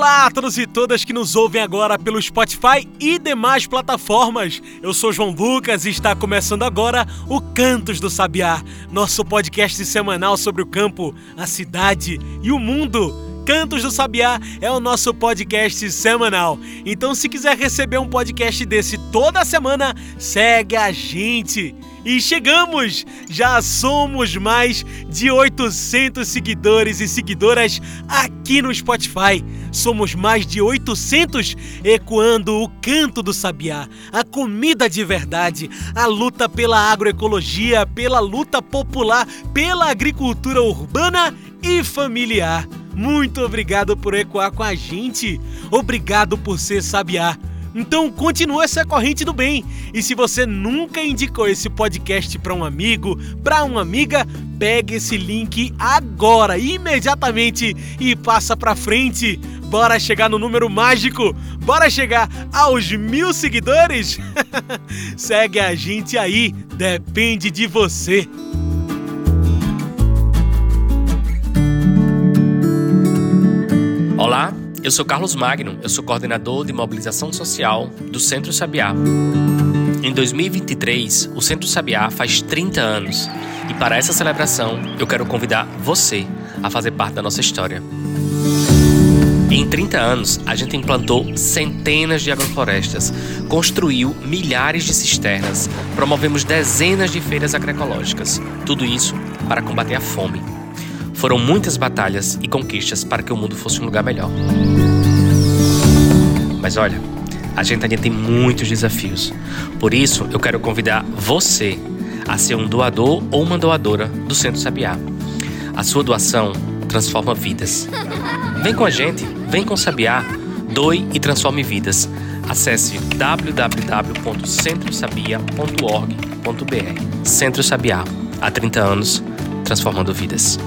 Olá a todos e todas que nos ouvem agora pelo Spotify e demais plataformas. Eu sou João Lucas e está começando agora o Cantos do Sabiá, nosso podcast semanal sobre o campo, a cidade e o mundo. Cantos do Sabiá é o nosso podcast semanal. Então, se quiser receber um podcast desse toda semana, segue a gente. E chegamos! Já somos mais de 800 seguidores e seguidoras aqui no Spotify. Somos mais de 800 ecoando o canto do sabiá, a comida de verdade, a luta pela agroecologia, pela luta popular, pela agricultura urbana e familiar. Muito obrigado por ecoar com a gente. Obrigado por ser sabiá. Então continua essa corrente do bem. E se você nunca indicou esse podcast para um amigo, para uma amiga, pegue esse link agora, imediatamente e passa para frente. Bora chegar no número mágico? Bora chegar aos mil seguidores? Segue a gente aí, depende de você. Olá, eu sou Carlos Magno, eu sou coordenador de mobilização social do Centro Sabiá. Em 2023, o Centro Sabiá faz 30 anos e para essa celebração eu quero convidar você a fazer parte da nossa história. Em 30 anos, a gente implantou centenas de agroflorestas, construiu milhares de cisternas, promovemos dezenas de feiras agroecológicas. Tudo isso para combater a fome. Foram muitas batalhas e conquistas para que o mundo fosse um lugar melhor. Mas olha, a gente ainda tem muitos desafios. Por isso, eu quero convidar você a ser um doador ou uma doadora do Centro Sabiá. A sua doação transforma vidas. Vem com a gente, vem com o Sabiá, doe e transforme vidas. Acesse www.centrosabia.org.br. Centro Sabiá, há 30 anos, transformando vidas.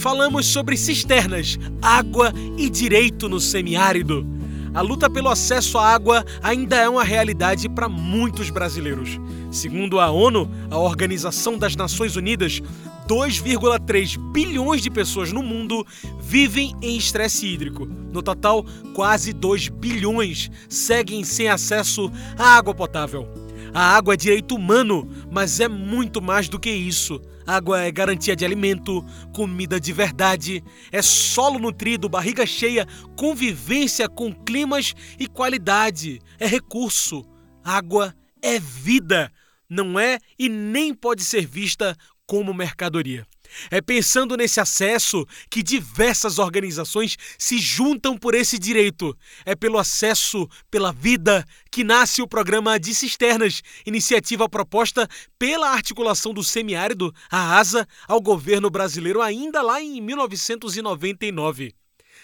Falamos sobre cisternas, água e direito no semiárido. A luta pelo acesso à água ainda é uma realidade para muitos brasileiros. Segundo a ONU, a Organização das Nações Unidas, 2,3 bilhões de pessoas no mundo vivem em estresse hídrico. No total, quase 2 bilhões seguem sem acesso à água potável. A água é direito humano, mas é muito mais do que isso. Água é garantia de alimento, comida de verdade, é solo nutrido, barriga cheia, convivência com climas e qualidade, é recurso. Água é vida, não é e nem pode ser vista como mercadoria. É pensando nesse acesso que diversas organizações se juntam por esse direito. É pelo acesso, pela vida, que nasce o programa de cisternas, iniciativa proposta pela articulação do semiárido, a ASA, ao governo brasileiro ainda lá em 1999.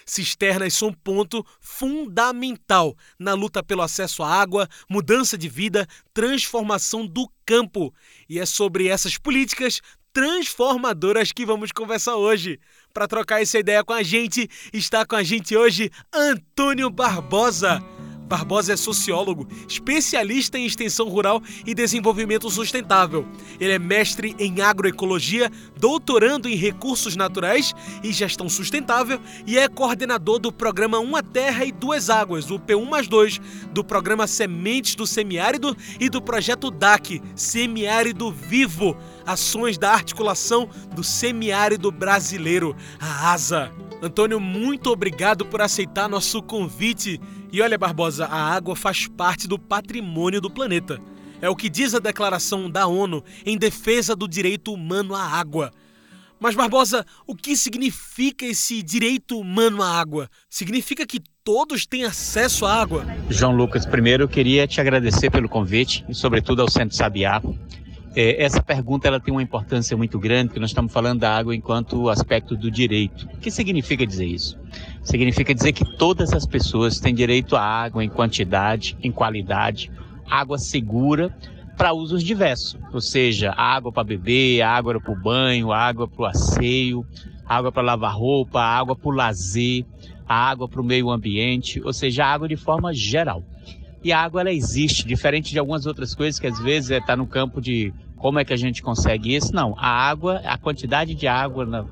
Cisternas são ponto fundamental na luta pelo acesso à água, mudança de vida, transformação do campo. E é sobre essas políticas transformadoras que vamos conversar hoje. Para trocar essa ideia com a gente, está com a gente hoje Antônio Barbosa. Barbosa é sociólogo, especialista em extensão rural e desenvolvimento sustentável. Ele é mestre em agroecologia, doutorando em recursos naturais e gestão sustentável e é coordenador do programa Uma Terra e Duas Águas, o P1 mais 2, do programa Sementes do Semiárido e do projeto DAC, Semiárido Vivo, ações da articulação do semiárido brasileiro, a ASA. Antônio, muito obrigado por aceitar nosso convite. E olha, Barbosa, a água faz parte do patrimônio do planeta. É o que diz a declaração da ONU em defesa do direito humano à água. Mas, Barbosa, o que significa esse direito humano à água? Significa que todos têm acesso à água? João Lucas, primeiro eu queria te agradecer pelo convite e, sobretudo, ao Centro Sabiá É, essa pergunta ela tem uma importância muito grande, porque nós estamos falando da água enquanto aspecto do direito. O que significa dizer isso? Significa dizer que todas as pessoas têm direito à água em quantidade, em qualidade, água segura para usos diversos, ou seja, água para beber, água para o banho, água para o asseio, água para lavar roupa, água para o lazer, água para o meio ambiente, ou seja, água de forma geral. E a água ela existe, diferente de algumas outras coisas que às vezes está é, no campo de como é que a gente consegue isso. Não, a água, a quantidade de água,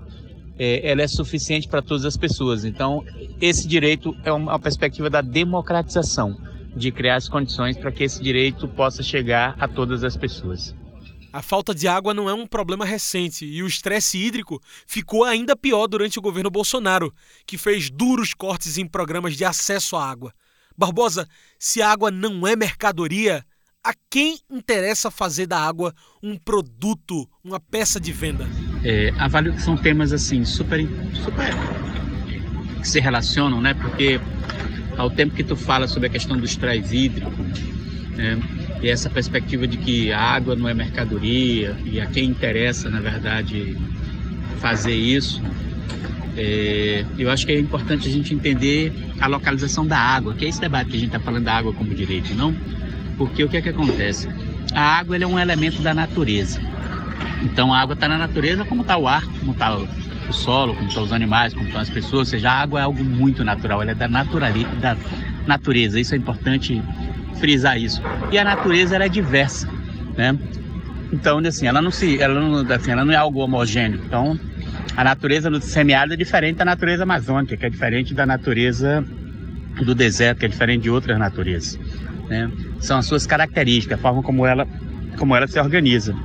é, ela é suficiente para todas as pessoas. Então, esse direito é uma perspectiva da democratização, de criar as condições para que esse direito possa chegar a todas as pessoas. A falta de água não é um problema recente e o estresse hídrico ficou ainda pior durante o governo Bolsonaro, que fez duros cortes em programas de acesso à água. Barbosa, se a água não é mercadoria, a quem interessa fazer da água um produto, uma peça de venda? É, avalio que são temas assim super, super que se relacionam, né? Porque ao tempo que tu fala sobre a questão do estresse hídrico, né? e essa perspectiva de que a água não é mercadoria e a quem interessa, na verdade, fazer isso, é, eu acho que é importante a gente entender a localização da água, que é esse debate que a gente está falando da água como direito, não? Porque o que é que acontece? A água é um elemento da natureza. Então a água está na natureza como está o ar, como está o, o, solo, como estão os animais, como estão as pessoas. Ou seja, a água é algo muito natural, ela é da, da natureza. Isso é importante frisar isso. E a natureza ela é diversa, né? Então, assim, ela não se, ela não, assim, ela não é algo homogêneo. Então, a natureza do semiárido é diferente da natureza amazônica, que é diferente da natureza do deserto, que é diferente de outras naturezas. Né? São as suas características, a forma como ela, como ela se organiza.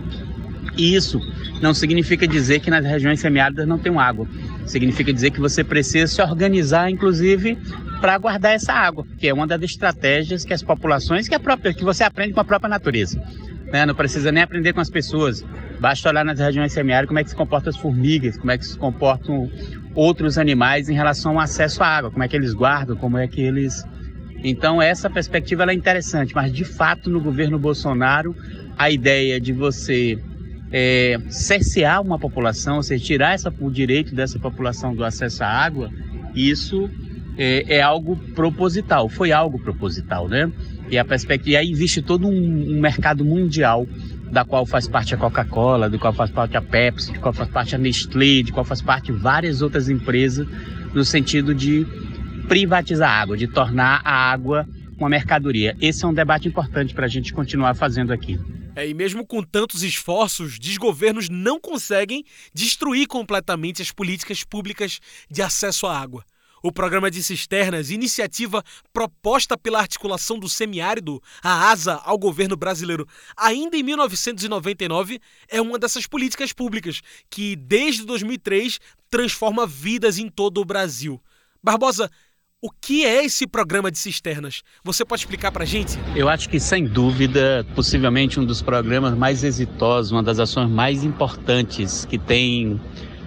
E isso não significa dizer que nas regiões semiáridas não tem água. Significa dizer que você precisa se organizar, inclusive, para guardar essa água, que é uma das estratégias que as populações, que, é própria, que você aprende com a própria natureza. Né? Não precisa nem aprender com as pessoas. Basta olhar nas regiões semiáridas como é que se comportam as formigas, como é que se comportam outros animais em relação ao acesso à água, como é que eles guardam, como é que eles. Então essa perspectiva é interessante, mas de fato no governo Bolsonaro a ideia de você é, cercear uma população, ou seja, tirar essa, o direito dessa população do acesso à água, isso é, é algo proposital, foi algo proposital, né? E a perspectiva, e aí existe todo um, um mercado mundial da qual faz parte a Coca-Cola, do qual faz parte a Pepsi, de qual faz parte a Nestlé, de qual faz parte várias outras empresas, no sentido de privatizar a água, de tornar a água uma mercadoria. Esse é um debate importante para a gente continuar fazendo aqui. É, e mesmo com tantos esforços, desgovernos não conseguem destruir completamente as políticas públicas de acesso à água. O programa de cisternas, iniciativa proposta pela articulação do semiárido, a ASA, ao governo brasileiro, ainda em 1999, é uma dessas políticas públicas que, desde 2003, transforma vidas em todo o Brasil. Barbosa, o que é esse programa de cisternas? Você pode explicar para gente? Eu acho que, sem dúvida, possivelmente um dos programas mais exitosos, uma das ações mais importantes que tem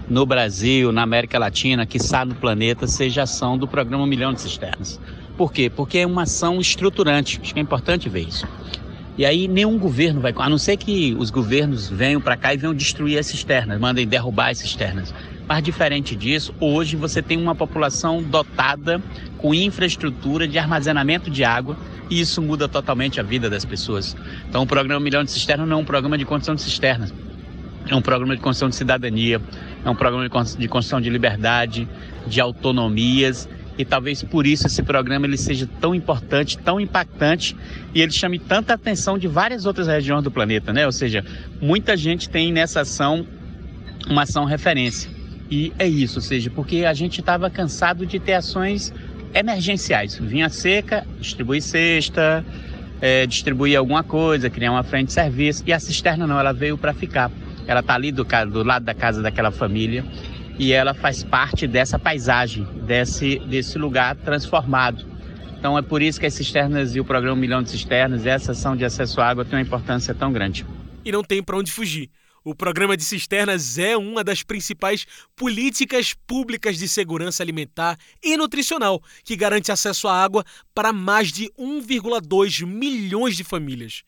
no Brasil, na América Latina, que está no planeta, seja a ação do programa Milhão de Cisternas. Por quê? Porque é uma ação estruturante, acho que é importante ver isso. E aí nenhum governo vai, a não ser que os governos venham para cá e venham destruir as cisternas, mandem derrubar as cisternas. Mas diferente disso, hoje você tem uma população dotada com infraestrutura de armazenamento de água e isso muda totalmente a vida das pessoas. Então o programa Milhão de Cisternas não é um programa de construção de cisternas, é um programa de construção de cidadania, é um programa de construção de liberdade, de autonomias e talvez por isso esse programa ele seja tão importante, tão impactante e ele chame tanta atenção de várias outras regiões do planeta, né? Ou seja, muita gente tem nessa ação uma ação referência. E é isso, ou seja, porque a gente estava cansado de ter ações emergenciais. Vinha seca, distribuir cesta, é, distribuir alguma coisa, criar uma frente de serviço. E a cisterna não, ela veio para ficar. Ela está ali do, do lado da casa daquela família e ela faz parte dessa paisagem, desse, desse lugar transformado. Então é por isso que as cisternas e o programa Milhão de Cisternas, essa ação de acesso à água tem uma importância tão grande. E não tem para onde fugir. O programa de cisternas é uma das principais políticas públicas de segurança alimentar e nutricional que garante acesso à água para mais de 1,2 milhões de famílias.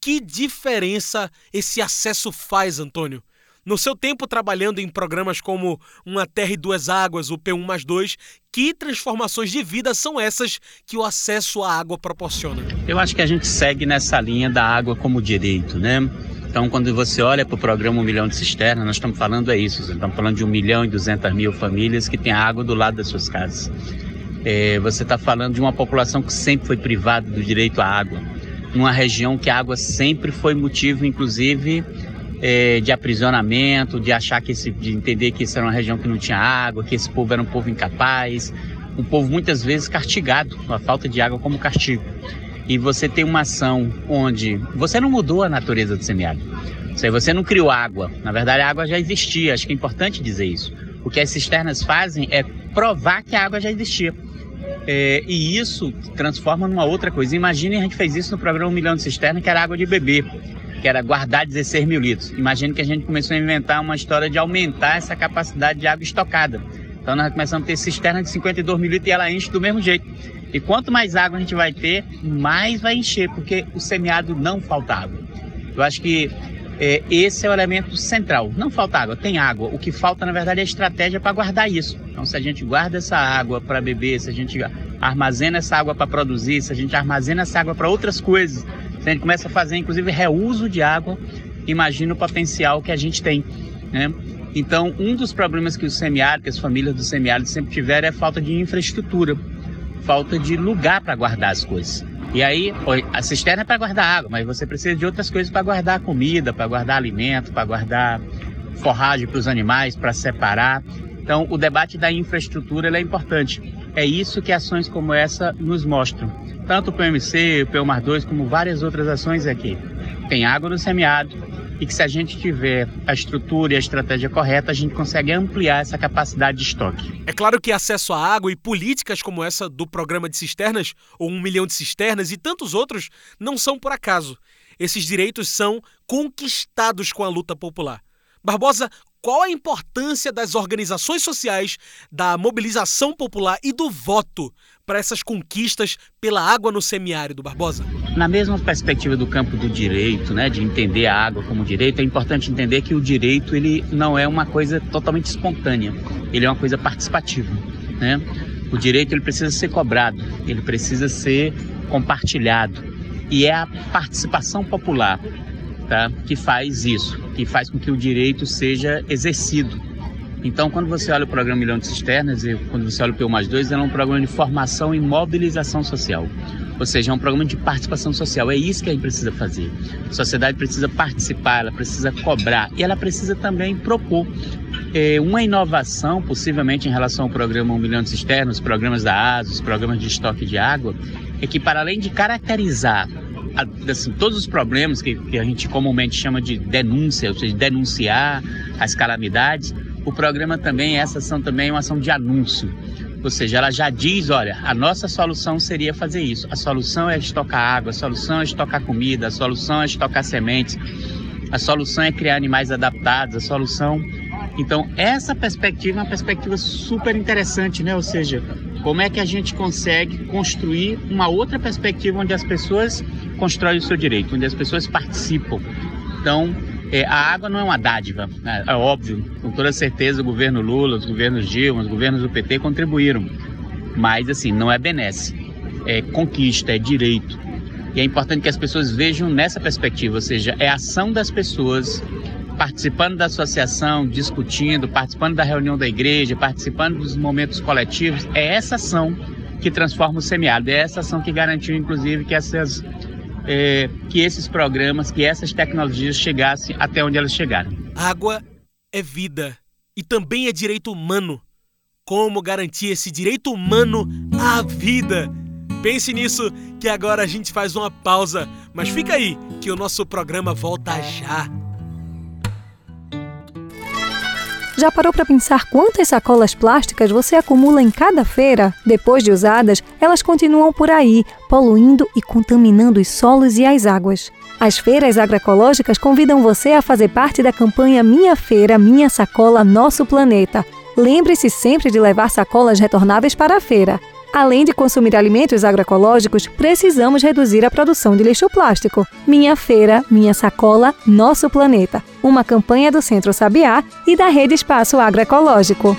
Que diferença esse acesso faz, Antônio? No seu tempo trabalhando em programas como Uma Terra e Duas Águas, o P1 mais 2, que transformações de vida são essas que o acesso à água proporciona? Eu acho que a gente segue nessa linha da água como direito, né? Então, quando você olha para o programa Um Milhão de Cisternas, nós estamos falando é isso, estamos falando de 1 milhão e 200 mil famílias que têm água do lado das suas casas. É, você está falando de uma população que sempre foi privada do direito à água, numa região que a água sempre foi motivo, inclusive, é, de aprisionamento, de achar que esse, de entender que isso era uma região que não tinha água, que esse povo era um povo incapaz, um povo muitas vezes castigado, a falta de água como castigo. E você tem uma ação onde você não mudou a natureza do semiárido. Você não criou água. Na verdade, a água já existia. Acho que é importante dizer isso. O que as cisternas fazem é provar que a água já existia. É, e isso transforma numa outra coisa. Imagine a gente fez isso no programa Um Milhão de Cisternas, que era água de bebê que era guardar 16 mil litros. Imagine que a gente começou a inventar uma história de aumentar essa capacidade de água estocada. Então nós começamos a ter cisterna de 52 mil litros e ela enche do mesmo jeito. E quanto mais água a gente vai ter, mais vai encher, porque o semiárido não falta água. Eu acho que é, esse é o elemento central. Não falta água, tem água. O que falta, na verdade, é a estratégia para guardar isso. Então, se a gente guarda essa água para beber, se a gente armazena essa água para produzir, se a gente armazena essa água para outras coisas, se a gente começa a fazer, inclusive, reuso de água, imagina o potencial que a gente tem. Né? Então, um dos problemas que o semiárido, que as famílias do semiárido sempre tiveram é falta de infraestrutura, falta de lugar para guardar as coisas. E aí, a cisterna é para guardar água, mas você precisa de outras coisas para guardar comida, para guardar alimento, para guardar forragem para os animais, para separar. Então, o debate da infraestrutura é importante. É isso que ações como essa nos mostram tanto o PMC, o PUMAR2, como várias outras ações aqui. Tem água no semiárido e que se a gente tiver a estrutura e a estratégia correta, a gente consegue ampliar essa capacidade de estoque. É claro que acesso à água e políticas como essa do programa de cisternas, ou um milhão de cisternas e tantos outros, não são por acaso. Esses direitos são conquistados com a luta popular. Barbosa, qual a importância das organizações sociais, da mobilização popular e do voto para essas conquistas pela água no semiárido, Barbosa? Na mesma perspectiva do campo do direito, né, de entender a água como direito, é importante entender que o direito ele não é uma coisa totalmente espontânea, ele é uma coisa participativa, né? O direito ele precisa ser cobrado, ele precisa ser compartilhado e é a participação popular tá? que faz isso, que faz com que o direito seja exercido. Então, quando você olha o programa Milhão de Cisternas e quando você olha o PU mais 2, é um programa de formação e mobilização social. Ou seja, é um programa de participação social. É isso que a gente precisa fazer. A sociedade precisa participar, ela precisa cobrar e ela precisa também propor é, uma inovação, possivelmente em relação ao programa Um Milhão de Cisternas, programas da ASA, os programas de estoque de água, é que para além de caracterizar assim, todos os problemas que, que a gente comumente chama de denúncia, ou seja, denunciar as calamidades, o programa também, essa ação também é uma ação de anúncio. Ou seja, ela já diz, olha, a nossa solução seria fazer isso. A solução é estocar água, a solução é estocar comida, a solução é estocar sementes, a solução é criar animais adaptados, a solução... Então, essa perspectiva é uma perspectiva super interessante, né? Ou seja, como é que a gente consegue construir uma outra perspectiva onde as pessoas constroem o seu direito, onde as pessoas participam. Então, é, a água não é uma dádiva, né? é óbvio, com toda certeza o governo Lula, os governos Dilma, os governos do PT contribuíram, mas assim, não é benesse, é conquista, é direito. E é importante que as pessoas vejam nessa perspectiva, ou seja, é a ação das pessoas participando da associação, discutindo, participando da reunião da igreja, participando dos momentos coletivos, é essa ação que transforma o semiárido, é essa ação que garantiu, inclusive, que, essas, é, que esses programas, que essas tecnologias chegassem até onde elas chegaram. Água é vida e também é direito humano. Como garantir esse direito humano à vida? Pense nisso, que agora a gente faz uma pausa, mas fica aí, que o nosso programa volta já. Já parou para pensar quantas sacolas plásticas você acumula em cada feira? Depois de usadas, elas continuam por aí, poluindo e contaminando os solos e as águas. As feiras agroecológicas convidam você a fazer parte da campanha Minha Feira, Minha Sacola, Nosso Planeta. Lembre-se sempre de levar sacolas retornáveis para a feira. Além de consumir alimentos agroecológicos, precisamos reduzir a produção de lixo plástico. Minha feira, minha sacola, nosso planeta. Uma campanha do Centro Sabiá e da Rede Espaço Agroecológico.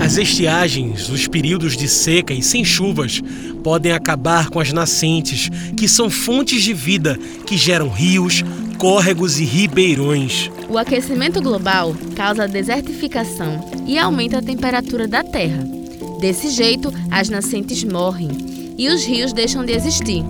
As estiagens, os períodos de seca e sem chuvas, podem acabar com as nascentes, que são fontes de vida que geram rios, córregos e ribeirões. O aquecimento global causa a desertificação e aumenta a temperatura da Terra. Desse jeito, as nascentes morrem e os rios deixam de existir.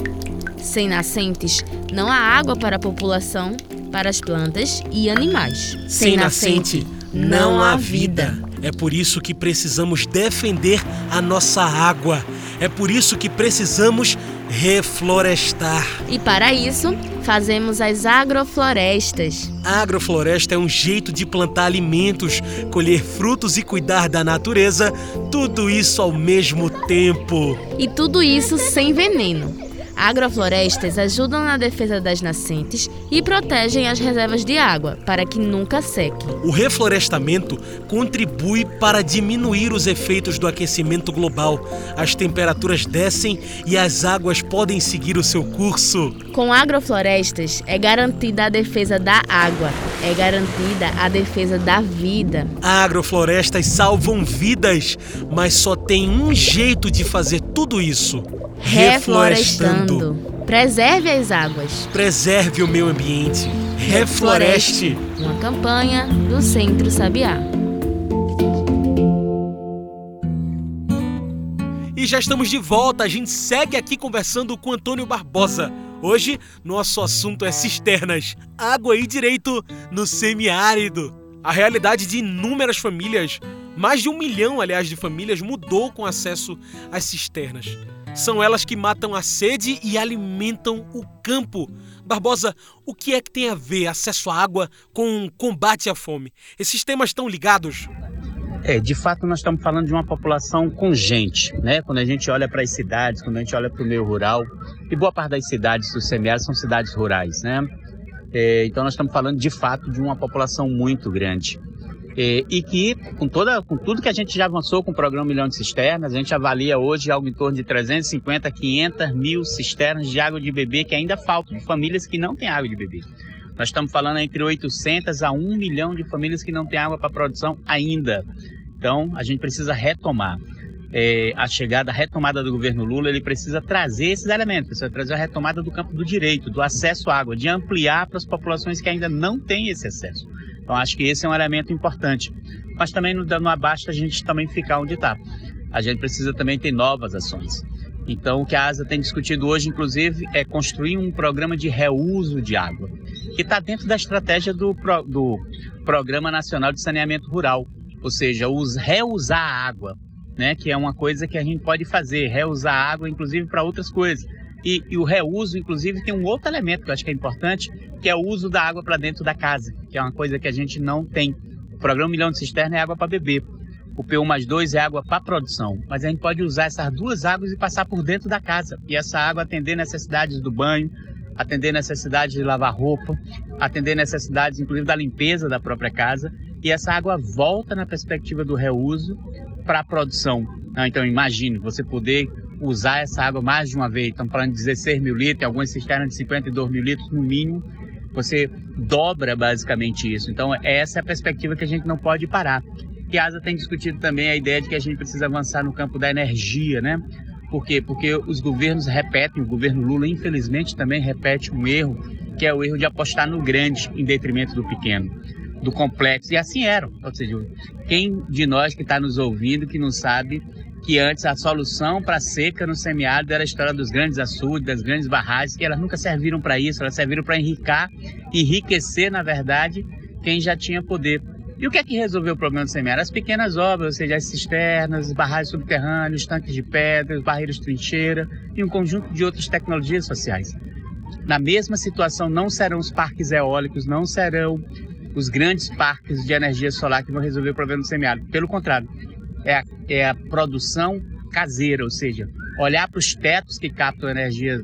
Sem nascentes, não há água para a população, para as plantas e animais. Sem, Sem nascente, não há vida. É por isso que precisamos defender a nossa água. É por isso que precisamos reflorestar. E para isso, fazemos as agroflorestas. A agrofloresta é um jeito de plantar alimentos, colher frutos e cuidar da natureza, tudo isso ao mesmo tempo. E tudo isso sem veneno. Agroflorestas ajudam na defesa das nascentes e protegem as reservas de água para que nunca sequem. O reflorestamento contribui para diminuir os efeitos do aquecimento global. As temperaturas descem e as águas podem seguir o seu curso. Com agroflorestas é garantida a defesa da água, é garantida a defesa da vida. Agroflorestas salvam vidas, mas só tem um jeito de fazer tudo isso reflorestando. Preserve as águas. Preserve o meio ambiente. Refloreste. Uma campanha do Centro Sabiá. E já estamos de volta. A gente segue aqui conversando com Antônio Barbosa. Hoje, nosso assunto é cisternas, água e direito no semiárido. A realidade de inúmeras famílias, mais de um milhão, aliás, de famílias, mudou com acesso às cisternas. São elas que matam a sede e alimentam o campo. Barbosa, o que é que tem a ver acesso à água com combate à fome? Esses temas estão ligados? É, de fato nós estamos falando de uma população com gente, né? Quando a gente olha para as cidades, quando a gente olha para o meio rural, e boa parte das cidades do semiárido são cidades rurais, né? É, então nós estamos falando de fato de uma população muito grande. É, e que, com, toda, com tudo que a gente já avançou com o programa Milhão de Cisternas, a gente avalia hoje algo em torno de 350, 500 mil cisternas de água de bebê que ainda faltam, de famílias que não têm água de bebê. Nós estamos falando entre 800 a 1 milhão de famílias que não têm água para produção ainda. Então, a gente precisa retomar. É, a chegada, a retomada do governo Lula, ele precisa trazer esses elementos, precisa trazer a retomada do campo do direito, do acesso à água, de ampliar para as populações que ainda não têm esse acesso. Então acho que esse é um elemento importante. Mas também não, não basta a gente também ficar onde está. A gente precisa também ter novas ações. Então, o que a ASA tem discutido hoje, inclusive, é construir um programa de reuso de água, que está dentro da estratégia do, do Programa Nacional de Saneamento Rural, ou seja, os reusar a água, né, que é uma coisa que a gente pode fazer, reusar a água, inclusive, para outras coisas. E, e, o reuso, inclusive, tem um outro elemento que eu acho que é importante, que é o uso da água para dentro da casa, que é uma coisa que a gente não tem. O programa Milhão de Cisterna é água para beber. O P1 mais 2 é água para produção. Mas a gente pode usar essas duas águas e passar por dentro da casa. E essa água atender necessidades do banho, atender necessidades de lavar roupa, atender necessidades, inclusive, da limpeza da própria casa. E essa água volta na perspectiva do reuso para a produção. Então, imagine você poder usar essa água mais de uma vez. Estamos falando de 16 mil litros, algumas cisternas de 52 mil litros no mínimo. Você dobra basicamente isso. Então, essa é a perspectiva que a gente não pode parar. E a ASA tem discutido também a ideia de que a gente precisa avançar no campo da energia, né? Por quê? Porque os governos repetem, o governo Lula, infelizmente, também repete um erro, que é o erro de apostar no grande em detrimento do pequeno, do complexo. E assim eram. Ou seja, quem de nós que está nos ouvindo, que não sabe que antes a solução para a seca no semiárido era a história dos grandes açudes, das grandes barragens, que elas nunca serviram para isso, elas serviram para enricar, enriquecer, na verdade, quem já tinha poder. E o que é que resolveu o problema do semiárido? As pequenas obras, ou seja, as cisternas, barragens subterrâneas, tanques de pedras, barreiras trincheira e um conjunto de outras tecnologias sociais. Na mesma situação não serão os parques eólicos, não serão os grandes parques de energia solar que vão resolver o problema do semiárido. Pelo contrário, é a, é a produção caseira, ou seja, olhar para os tetos que captam energia,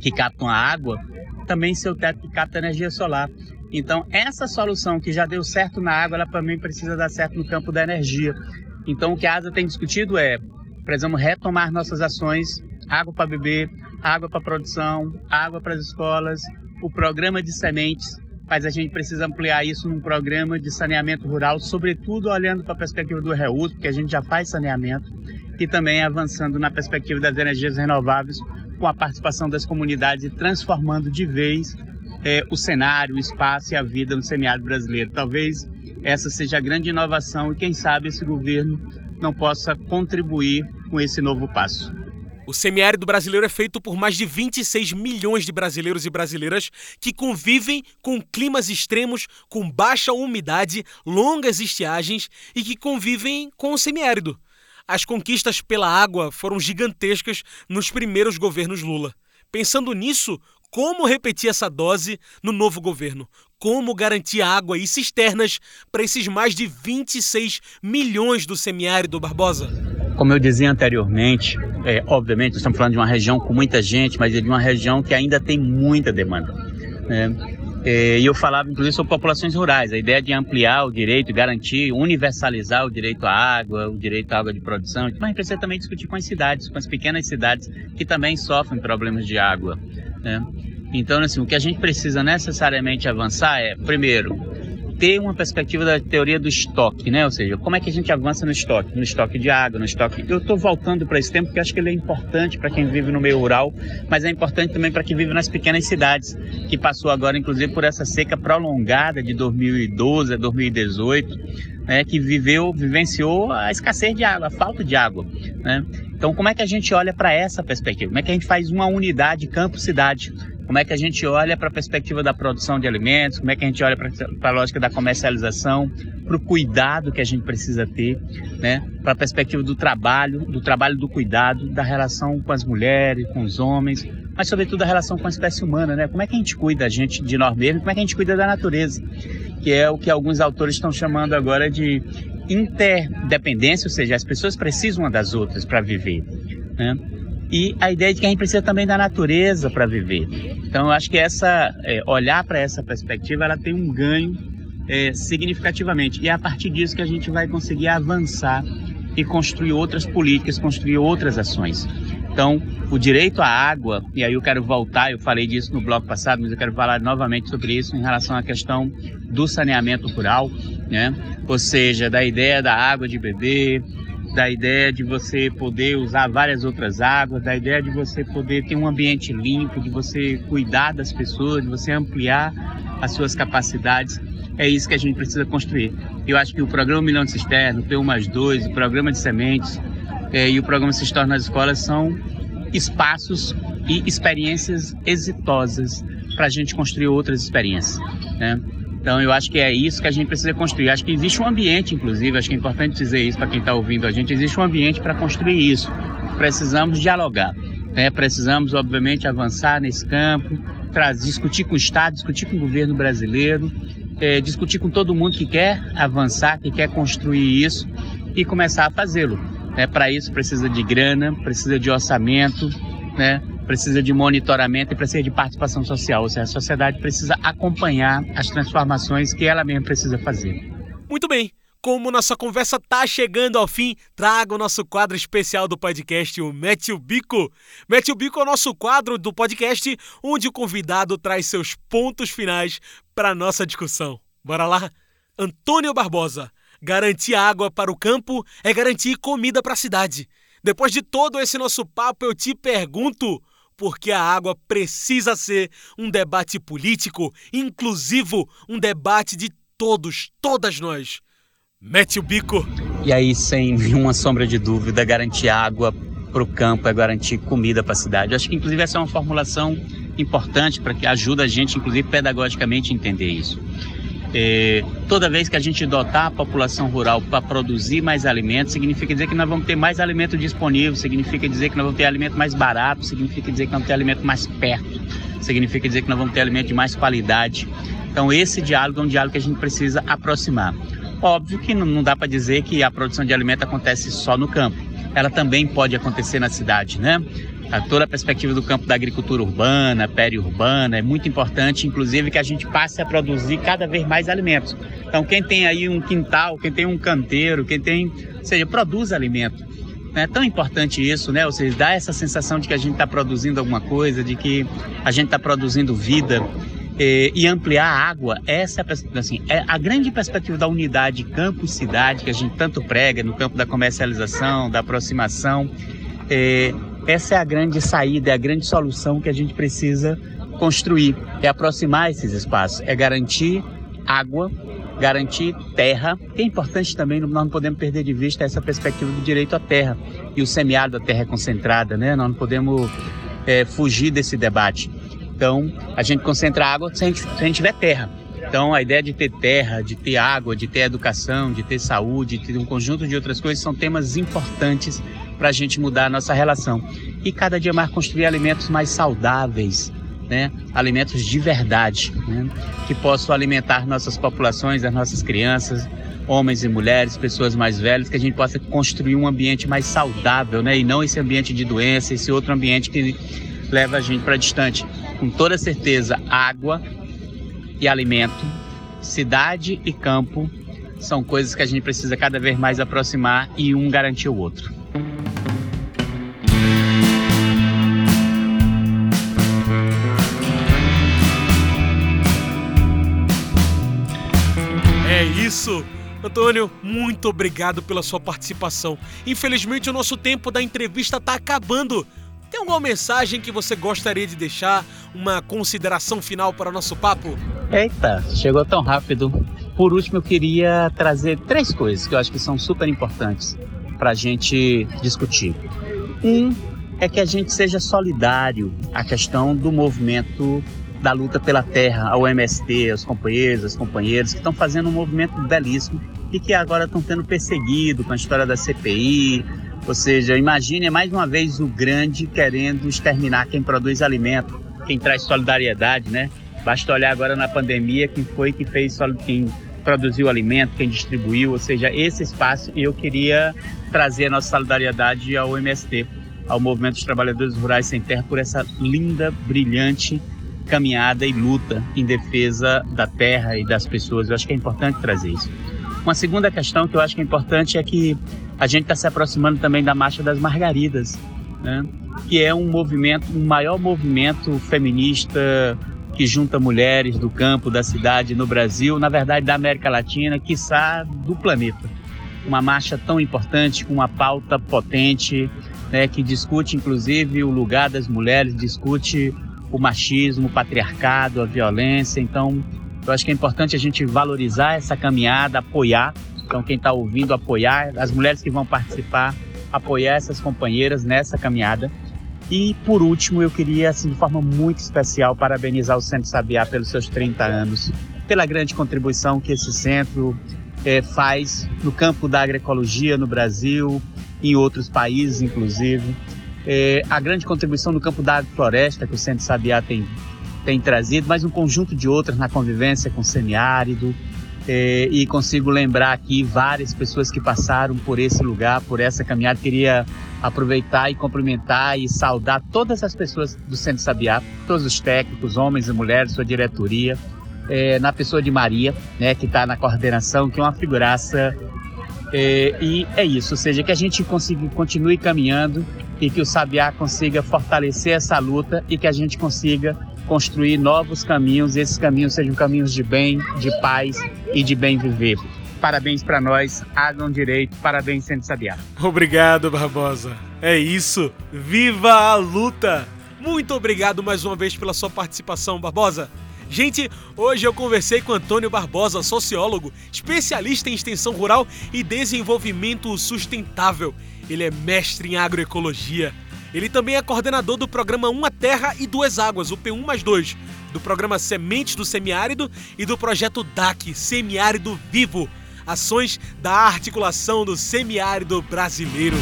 que captam a água, também ser o teto que capta energia solar. Então, essa solução que já deu certo na água, ela também precisa dar certo no campo da energia. Então, o que a ASA tem discutido é: precisamos retomar nossas ações, água para beber, água para produção, água para as escolas, o programa de sementes, mas a gente precisa ampliar isso num programa de saneamento rural, sobretudo olhando para a perspectiva do reuso, porque a gente já faz saneamento, e também avançando na perspectiva das energias renováveis, com a participação das comunidades e transformando de vez é, o cenário, o espaço e a vida no semiárido brasileiro. Talvez essa seja a grande inovação e quem sabe esse governo não possa contribuir com esse novo passo. O semiárido brasileiro é feito por mais de 26 milhões de brasileiros e brasileiras que convivem com climas extremos, com baixa umidade, longas estiagens e que convivem com o semiárido. As conquistas pela água foram gigantescas nos primeiros governos Lula. Pensando nisso, como repetir essa dose no novo governo? Como garantir água e cisternas para esses mais de 26 milhões do semiárido Barbosa? Como eu dizia anteriormente, é, obviamente estamos falando de uma região com muita gente, mas é de uma região que ainda tem muita demanda. Né? É, e eu falava inclusive sobre populações rurais, a ideia de ampliar o direito, garantir, universalizar o direito à água, o direito à água de produção, mas precisa também discutir com as cidades, com as pequenas cidades que também sofrem problemas de água. Né? Então, assim, o que a gente precisa necessariamente avançar é, primeiro, ter uma perspectiva da teoria do estoque, né? Ou seja, como é que a gente avança no estoque, no estoque de água, no estoque. Eu estou voltando para esse tempo porque acho que ele é importante para quem vive no meio rural, mas é importante também para quem vive nas pequenas cidades, que passou agora, inclusive, por essa seca prolongada de 2012 a 2018, né? Que viveu, vivenciou a escassez de água, a falta de água, né? Então, como é que a gente olha para essa perspectiva? Como é que a gente faz uma unidade campo-cidade? Como é que a gente olha para a perspectiva da produção de alimentos, como é que a gente olha para a lógica da comercialização, para o cuidado que a gente precisa ter, né? para a perspectiva do trabalho, do trabalho do cuidado, da relação com as mulheres, com os homens, mas sobretudo a relação com a espécie humana, né? Como é que a gente cuida a gente de nós mesmos, como é que a gente cuida da natureza, que é o que alguns autores estão chamando agora de interdependência, ou seja, as pessoas precisam uma das outras para viver, né? E a ideia de que a gente precisa também da natureza para viver. Então, eu acho que essa é, olhar para essa perspectiva, ela tem um ganho é, significativamente e é a partir disso que a gente vai conseguir avançar e construir outras políticas, construir outras ações. Então, o direito à água, e aí eu quero voltar, eu falei disso no bloco passado, mas eu quero falar novamente sobre isso em relação à questão do saneamento rural, né? Ou seja, da ideia da água de beber, da ideia de você poder usar várias outras águas, da ideia de você poder ter um ambiente limpo, de você cuidar das pessoas, de você ampliar as suas capacidades. É isso que a gente precisa construir. Eu acho que o programa Milhão de Cisterna, o P1 mais 2, o programa de sementes é, e o programa Se Torna nas Escolas são espaços e experiências exitosas para a gente construir outras experiências. Né? Então eu acho que é isso que a gente precisa construir. Acho que existe um ambiente, inclusive, acho que é importante dizer isso para quem está ouvindo a gente, existe um ambiente para construir isso. Precisamos dialogar, né? precisamos, obviamente, avançar nesse campo, trazer, discutir com o Estado, discutir com o governo brasileiro, é, discutir com todo mundo que quer avançar, que quer construir isso e começar a fazê-lo. Né? Para isso precisa de grana, precisa de orçamento, né? Precisa de monitoramento e precisa de participação social, ou seja, a sociedade precisa acompanhar as transformações que ela mesma precisa fazer. Muito bem. Como nossa conversa está chegando ao fim, trago o nosso quadro especial do podcast, o Mete o Bico. Mete o Bico é o nosso quadro do podcast onde o convidado traz seus pontos finais para a nossa discussão. Bora lá? Antônio Barbosa. Garantir água para o campo é garantir comida para a cidade. Depois de todo esse nosso papo, eu te pergunto: porque a água precisa ser um debate político, inclusivo, um debate de todos, todas nós. Mete o bico. E aí, sem nenhuma sombra de dúvida, garantir água para o campo é garantir comida para a cidade. Acho que, inclusive, essa é uma formulação importante para que ajuda a gente, inclusive, pedagogicamente, a entender isso. É, toda vez que a gente dotar a população rural para produzir mais alimentos, significa dizer que nós vamos ter mais alimento disponível, significa dizer que nós vamos ter alimento mais barato, significa dizer que nós vamos ter alimento mais perto, significa dizer que nós vamos ter alimento de mais qualidade. Então, esse diálogo é um diálogo que a gente precisa aproximar. Óbvio que não dá para dizer que a produção de alimento acontece só no campo. Ela também pode acontecer na cidade, né? A toda a perspectiva do campo da agricultura urbana, periurbana, é muito importante, inclusive, que a gente passe a produzir cada vez mais alimentos. Então, quem tem aí um quintal, quem tem um canteiro, quem tem, ou seja, produz alimento. É tão importante isso, né? Ou seja, dá essa sensação de que a gente está produzindo alguma coisa, de que a gente está produzindo vida e, ampliar a água. Essa assim, é a grande perspectiva da unidade campo e cidade que a gente tanto prega no campo da comercialização, da aproximação. É, essa é a grande saída, é a grande solução que a gente precisa construir, é aproximar esses espaços, é garantir água, garantir terra. É importante também, nós não podemos perder de vista essa perspectiva do direito à terra e o semiárido da terra concentrada, né? Nós não podemos é, fugir desse debate. Então, a gente concentra água se a gente, se a gente tiver terra. Então, a ideia de ter terra, de ter água, de ter educação, de ter saúde, de ter um conjunto de outras coisas são temas importantes para a gente mudar a nossa relação. E cada dia mais construir alimentos mais saudáveis, né? alimentos de verdade, né? que possam alimentar nossas populações, as nossas crianças, homens e mulheres, pessoas mais velhas, que a gente possa construir um ambiente mais saudável, né? e não esse ambiente de doença, esse outro ambiente que leva a gente para distante. Com toda certeza, água e alimento, cidade e campo são coisas que a gente precisa cada vez mais aproximar e um garantir o outro. Isso! Antônio, muito obrigado pela sua participação. Infelizmente, o nosso tempo da entrevista está acabando. Tem alguma mensagem que você gostaria de deixar? Uma consideração final para o nosso papo? Eita, chegou tão rápido. Por último, eu queria trazer três coisas que eu acho que são super importantes para a gente discutir. Um é que a gente seja solidário à questão do movimento da luta pela terra, ao MST, aos companheiros, as companheiras que estão fazendo um movimento belíssimo e que agora estão sendo perseguidos com a história da CPI. Ou seja, imagine mais uma vez o grande querendo exterminar quem produz alimento, quem traz solidariedade, né? Basta olhar agora na pandemia quem foi que fez, quem produziu alimento, quem distribuiu, ou seja, esse espaço eu queria trazer a nossa solidariedade ao MST, ao Movimento dos Trabalhadores Rurais Sem Terra, por essa linda, brilhante caminhada e luta em defesa da terra e das pessoas. Eu acho que é importante trazer isso. Uma segunda questão que eu acho que é importante é que a gente está se aproximando também da Marcha das Margaridas, né? que é um movimento, um maior movimento feminista que junta mulheres do campo, da cidade, no Brasil, na verdade da América Latina, quiçá do planeta. Uma marcha tão importante, com uma pauta potente, né, que discute inclusive o lugar das mulheres, discute o machismo, o patriarcado, a violência. Então, eu acho que é importante a gente valorizar essa caminhada, apoiar. Então, quem está ouvindo, apoiar, as mulheres que vão participar, apoiar essas companheiras nessa caminhada. E, por último, eu queria, assim, de forma muito especial, parabenizar o Centro Sabiá pelos seus 30 anos, pela grande contribuição que esse centro é, faz no campo da agroecologia no Brasil, em outros países, inclusive é, a grande contribuição no campo da agrofloresta que o Centro Sabiá tem, tem trazido, mas um conjunto de outras na convivência com o semiárido. É, e consigo lembrar aqui várias pessoas que passaram por esse lugar, por essa caminhada. Queria aproveitar e cumprimentar e saudar todas as pessoas do Centro Sabiá, todos os técnicos, homens e mulheres, sua diretoria, é, na pessoa de Maria, né, que está na coordenação, que é uma figuraça. É, e é isso, ou seja, que a gente consiga, continue caminhando e que o Sabiá consiga fortalecer essa luta e que a gente consiga construir novos caminhos, esses caminhos sejam caminhos de bem, de paz e de bem viver. Parabéns para nós, Agam Direito, parabéns Centro Sabiá. Obrigado, Barbosa. É isso, viva a luta! Muito obrigado mais uma vez pela sua participação, Barbosa. Gente, hoje eu conversei com Antônio Barbosa, sociólogo, especialista em extensão rural e desenvolvimento sustentável. Ele é mestre em agroecologia. Ele também é coordenador do programa Uma Terra e Duas Águas, o P1 mais 2, do programa Sementes do Semiárido e do projeto DAC, Semiárido Vivo, ações da articulação do semiárido brasileiro.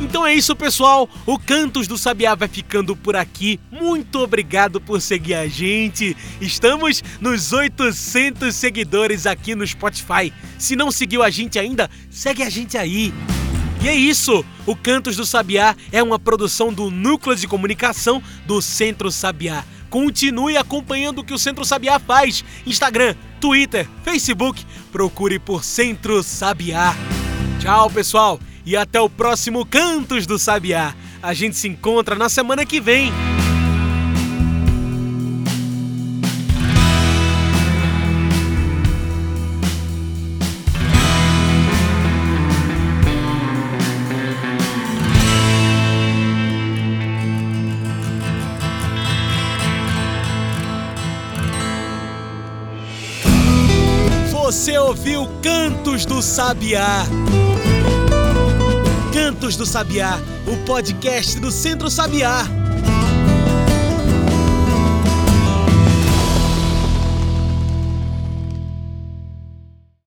Então é isso, pessoal. O Cantos do Sabiá vai ficando por aqui. Muito obrigado por seguir a gente. Estamos nos 800 seguidores aqui no Spotify. Se não seguiu a gente ainda, segue a gente aí. E é isso! O Cantos do Sabiá é uma produção do Núcleo de Comunicação do Centro Sabiá. Continue acompanhando o que o Centro Sabiá faz. Instagram, Twitter, Facebook. Procure por Centro Sabiá. Tchau, pessoal, e até o próximo Cantos do Sabiá. A gente se encontra na semana que vem. Cantos do Sabiá. Cantos do Sabiá, o podcast do Centro Sabiá.